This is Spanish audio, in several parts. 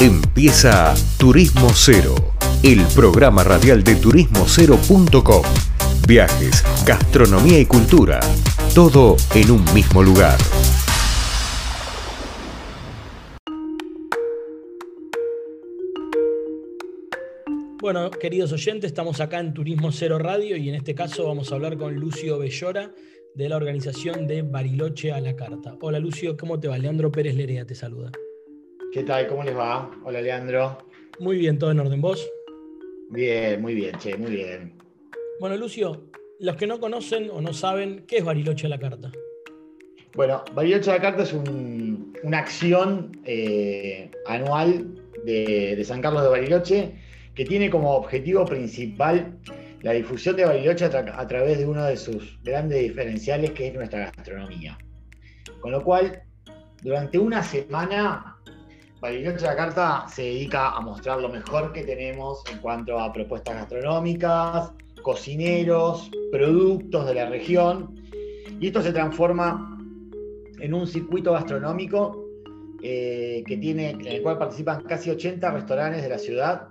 Empieza Turismo Cero, el programa radial de turismocero.com. Viajes, gastronomía y cultura, todo en un mismo lugar. Bueno, queridos oyentes, estamos acá en Turismo Cero Radio y en este caso vamos a hablar con Lucio Bellora de la organización de Bariloche a la Carta. Hola Lucio, ¿cómo te va? Leandro Pérez Lerea te saluda. ¿Qué tal? ¿Cómo les va? Hola, Leandro. Muy bien, ¿todo en orden vos? Bien, muy bien, che, muy bien. Bueno, Lucio, los que no conocen o no saben, ¿qué es Bariloche a la Carta? Bueno, Bariloche a la Carta es una acción eh, anual de, San Carlos de Bariloche que tiene como objetivo principal la difusión de Bariloche a través de uno de sus grandes diferenciales que es nuestra gastronomía. Con lo cual, durante una semana Bariloche la Carta se dedica a mostrar lo mejor que tenemos en cuanto a propuestas gastronómicas, cocineros, productos de la región. Y esto se transforma en un circuito gastronómico eh, que tiene, en el cual participan casi 80 restaurantes de la ciudad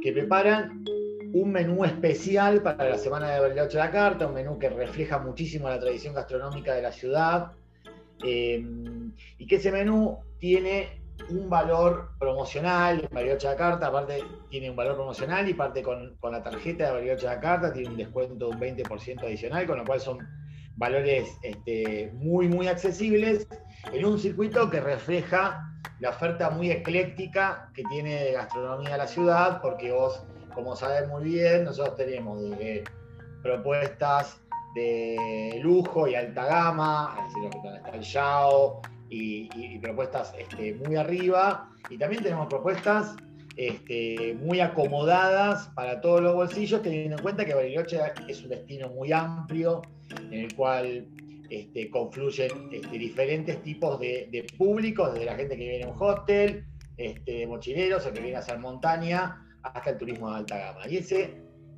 que preparan un menú especial para la semana de Bariloche la Carta, un menú que refleja muchísimo la tradición gastronómica de la ciudad. Eh, y que ese menú tiene un valor promocional en Bariloche de Carta, aparte tiene un valor promocional y parte con, la tarjeta de Bariloche de Carta, tiene un descuento de un 20% adicional, con lo cual son valores este, muy, muy accesibles en un circuito que refleja la oferta muy ecléctica que tiene de gastronomía la ciudad, porque vos, como sabés muy bien, nosotros tenemos propuestas de lujo y alta gama, es decir, donde está el Yao, y, propuestas este, muy arriba. Y también tenemos propuestas este, muy acomodadas para todos los bolsillos, teniendo en cuenta que Bariloche es un destino muy amplio en el cual este, confluyen diferentes tipos de, públicos, desde la gente que viene a un hostel, este, mochileros, el que viene a hacer montaña, hasta el turismo de alta gama. Y ese,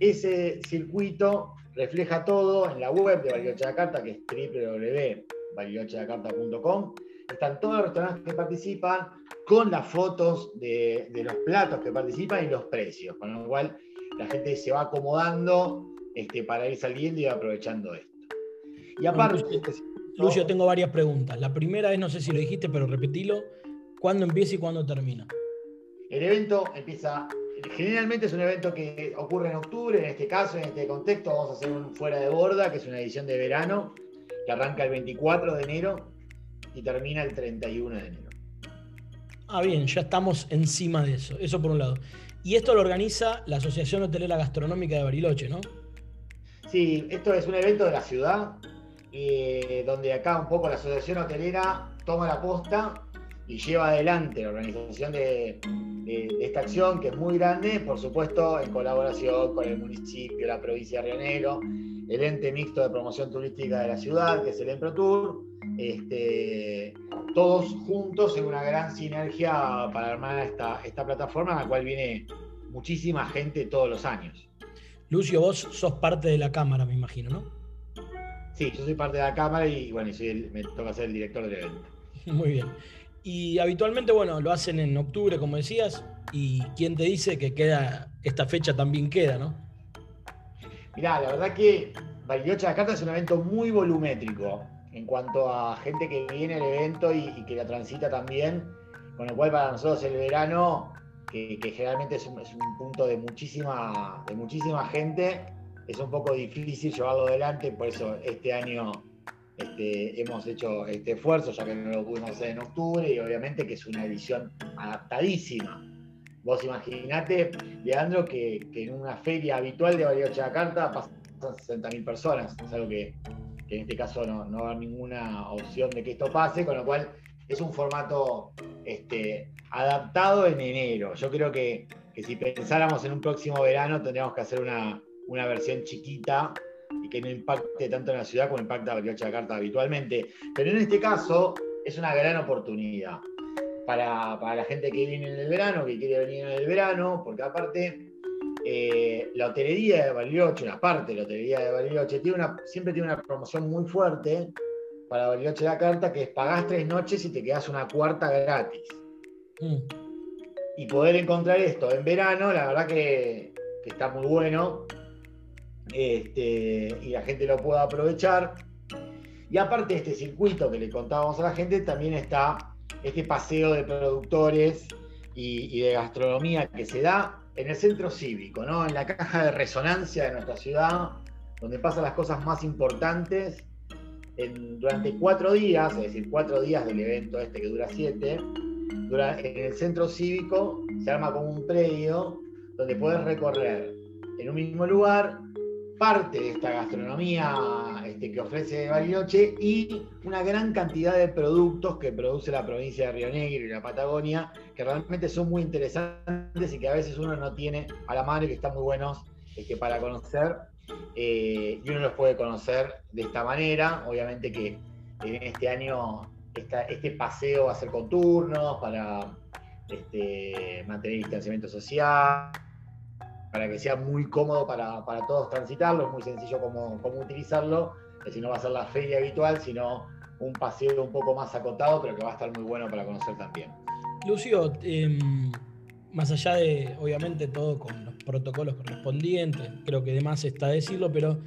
ese circuito refleja todo en la web de Bariloche de Carta, que es www.barilochedacarta.com están todos los restaurantes que participan con las fotos de, los platos que participan y los precios, con lo cual la gente se va acomodando este, para ir saliendo y aprovechando esto. Y aparte... Lucio, tengo varias preguntas. La primera es, no sé si lo dijiste, pero repetilo, ¿cuándo empieza y cuándo termina? El evento empieza, generalmente es un evento que ocurre en octubre, en este caso, en este contexto, vamos a hacer un fuera de borda, que es una edición de verano, que arranca el 24 de enero y termina el 31 de enero. Ah, bien, ya estamos encima de eso. Eso por un lado. Y esto lo organiza la Asociación Hotelera Gastronómica de Bariloche, ¿no? Sí, esto es un evento de la ciudad, eh, donde acá un poco la Asociación Hotelera toma la posta y lleva adelante la organización de, esta acción, que es muy grande, por supuesto, en colaboración con el municipio, la provincia de Río Negro, el ente mixto de promoción turística de la ciudad, que es el EMPROTUR, este, todos juntos en una gran sinergia para armar esta, esta plataforma, en la cual viene muchísima gente todos los años. Lucio, vos sos parte de la cámara, me imagino, ¿no? Sí, yo soy parte de la cámara y bueno, me toca ser el director del evento. Muy bien. Y habitualmente, bueno, lo hacen en octubre, como decías, y quién te dice que queda, esta fecha también queda, ¿no? Mirá, la verdad que Bariloche de la Carta es un evento muy volumétrico en cuanto a gente que viene al evento y, que la transita también, con lo cual para nosotros el verano, que, generalmente es un, punto de muchísima, de muchísima gente, es un poco difícil llevarlo adelante, por eso este año este, hemos hecho este esfuerzo, ya que no lo pudimos hacer en octubre, y obviamente que es una edición adaptadísima. Vos imaginate, Leandro, que, que en una feria habitual de de Carta pasan 60.000 personas, es algo que que en este caso no, no va a haber ninguna opción de que esto pase, con lo cual es un formato este, adaptado en enero. Yo creo que, si pensáramos en un próximo verano tendríamos que hacer una, versión chiquita y que no impacte tanto en la ciudad como impacta Bariloche de Carta habitualmente. Pero en este caso es una gran oportunidad para, para la gente que viene en el verano, que quiere venir en el verano, porque aparte eh, la hotelería de Bariloche, una parte de la hotelería de Bariloche, tiene una, siempre tiene una promoción muy fuerte para Bariloche la carta, que es pagás tres noches y te quedas una cuarta gratis. Mm. y poder encontrar esto en verano, la verdad que, está muy bueno este, y la gente lo pueda aprovechar. Y aparte de este circuito que le contábamos a la gente, también está este paseo de productores y, de gastronomía que se da en el centro cívico, ¿no? en la caja de resonancia de nuestra ciudad, donde pasan las cosas más importantes durante cuatro días, es decir, cuatro días del evento este que dura siete, en el centro cívico se arma como un predio donde puedes recorrer en un mismo lugar parte de esta gastronomía este, que ofrece Bariloche y una gran cantidad de productos que produce la provincia de Río Negro y la Patagonia, que realmente son muy interesantes y que a veces uno no tiene a la mano y que están muy buenos este, para conocer. Eh, y uno los puede conocer de esta manera. Obviamente que en este año este paseo va a ser con turnos para este, mantener distanciamiento social, para que sea muy cómodo para, todos transitarlo, es muy sencillo cómo, utilizarlo, es decir, no va a ser la feria habitual, sino un paseo un poco más acotado, pero que va a estar muy bueno para conocer también. Lucio, em, más allá de, obviamente, todo con los protocolos correspondientes, creo que demás está decirlo, pero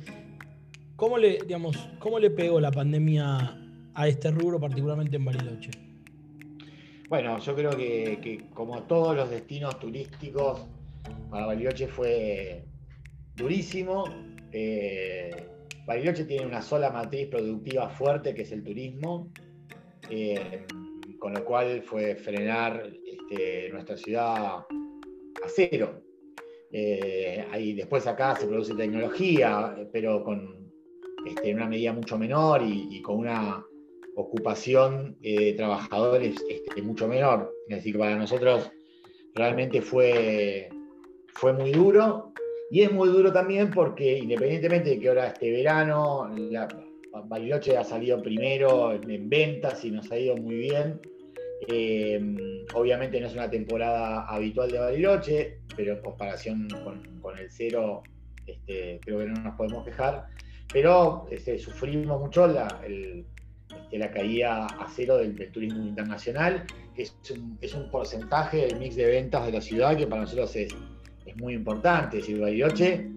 ¿cómo le, digamos, ¿cómo le pegó la pandemia a este rubro, particularmente en Bariloche? Bueno, yo creo que, como todos los destinos turísticos, para Bariloche fue durísimo. Eh, Bariloche tiene una sola matriz productiva fuerte, que es el turismo, eh, con lo cual fue frenar este, nuestra ciudad a cero. Eh, ahí después acá se produce tecnología, pero con este, una medida mucho menor y con una ocupación de trabajadores este, mucho menor. Es decir, que para nosotros realmente fue, fue muy duro. Y es muy duro también porque independientemente de que ahora este verano, la, Bariloche ha salido primero en, ventas y nos ha ido muy bien. Eh, obviamente no es una temporada habitual de Bariloche, pero en comparación con, el cero, este, creo que no nos podemos quejar. Pero este, sufrimos mucho la, el, la caída a cero del, turismo internacional, es un, es un, porcentaje del mix de ventas de la ciudad que para nosotros es, es muy importante. Es decir, Bariloche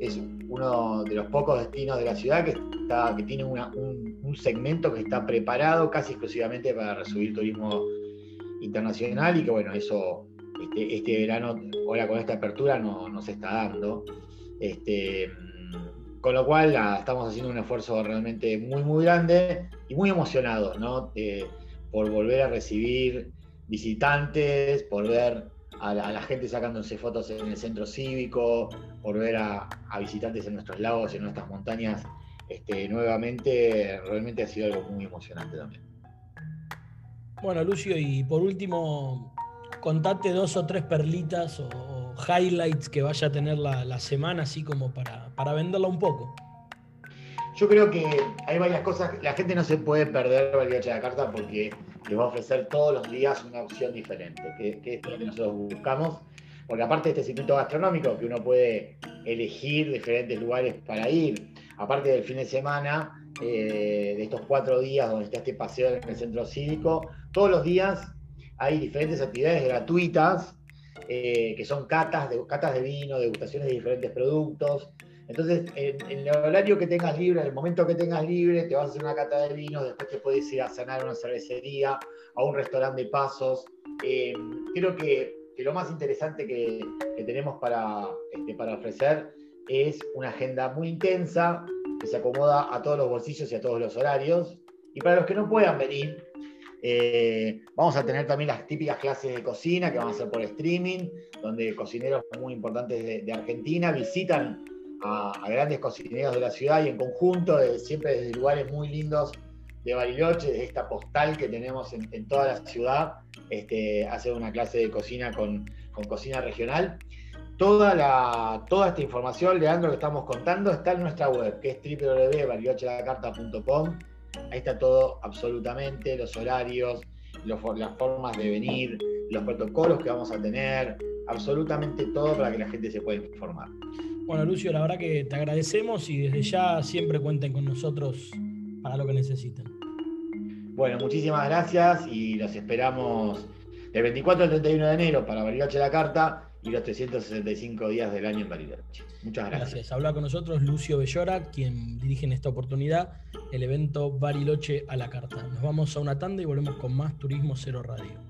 es uno de los pocos destinos de la ciudad que, está, que tiene un, un, segmento que está preparado casi exclusivamente para recibir turismo internacional y que bueno, eso este, este verano, ahora con esta apertura, no, no se está dando. Este, con lo cual estamos haciendo un esfuerzo realmente muy, muy grande y muy emocionados, ¿no? por volver a recibir visitantes, por ver a la, gente sacándose fotos en el centro cívico, por ver a, visitantes en nuestros lagos, en nuestras montañas, este, nuevamente, realmente ha sido algo muy emocionante también. Bueno, Lucio, y por último, contate dos o tres perlitas o highlights que vaya a tener la, semana, así como para, para venderla un poco? Yo creo que hay varias cosas. La gente no se puede perder Bariloche de la Carta porque les va a ofrecer todos los días una opción diferente, que, es lo que nosotros buscamos. Porque aparte de este circuito gastronómico, que uno puede elegir diferentes lugares para ir, aparte del fin de semana, eh, de estos cuatro días donde está este paseo en el centro cívico, todos los días hay diferentes actividades gratuitas eh, que son catas de, catas de vino, degustaciones de diferentes productos. Entonces, en, el horario que tengas libre, en el momento que tengas libre, te vas a hacer una cata de vinos, después te puedes ir a cenar a una cervecería, a un restaurante de pasos. Eh, creo que, lo más interesante que, tenemos para, este, para ofrecer es una agenda muy intensa, que se acomoda a todos los bolsillos y a todos los horarios. Y para los que no puedan venir, eh, vamos a tener también las típicas clases de cocina que van a ser por streaming, donde cocineros muy importantes de, Argentina visitan a, grandes cocineros de la ciudad y en conjunto, siempre desde lugares muy lindos de Bariloche, de esta postal que tenemos en, toda la ciudad, este, una clase de cocina con, cocina regional. Toda, la, toda esta información, Leandro, que estamos contando, está en nuestra web, que es www.barilochelacarta.com Ahí está todo absolutamente, los horarios, las formas de venir, los protocolos que vamos a tener, absolutamente todo para que la gente se pueda informar. Bueno, Lucio, la verdad que te agradecemos y desde ya siempre cuenten con nosotros para lo que necesiten. Bueno, muchísimas gracias y los esperamos del 24 al 31 de enero para Bariloche la carta y los 365 días del año en Bariloche. Muchas gracias. Gracias. Habla con nosotros Lucio Bellora, quien dirige en esta oportunidad el evento Bariloche a la carta. Nos vamos a una tanda y volvemos con más Turismo Cero Radio.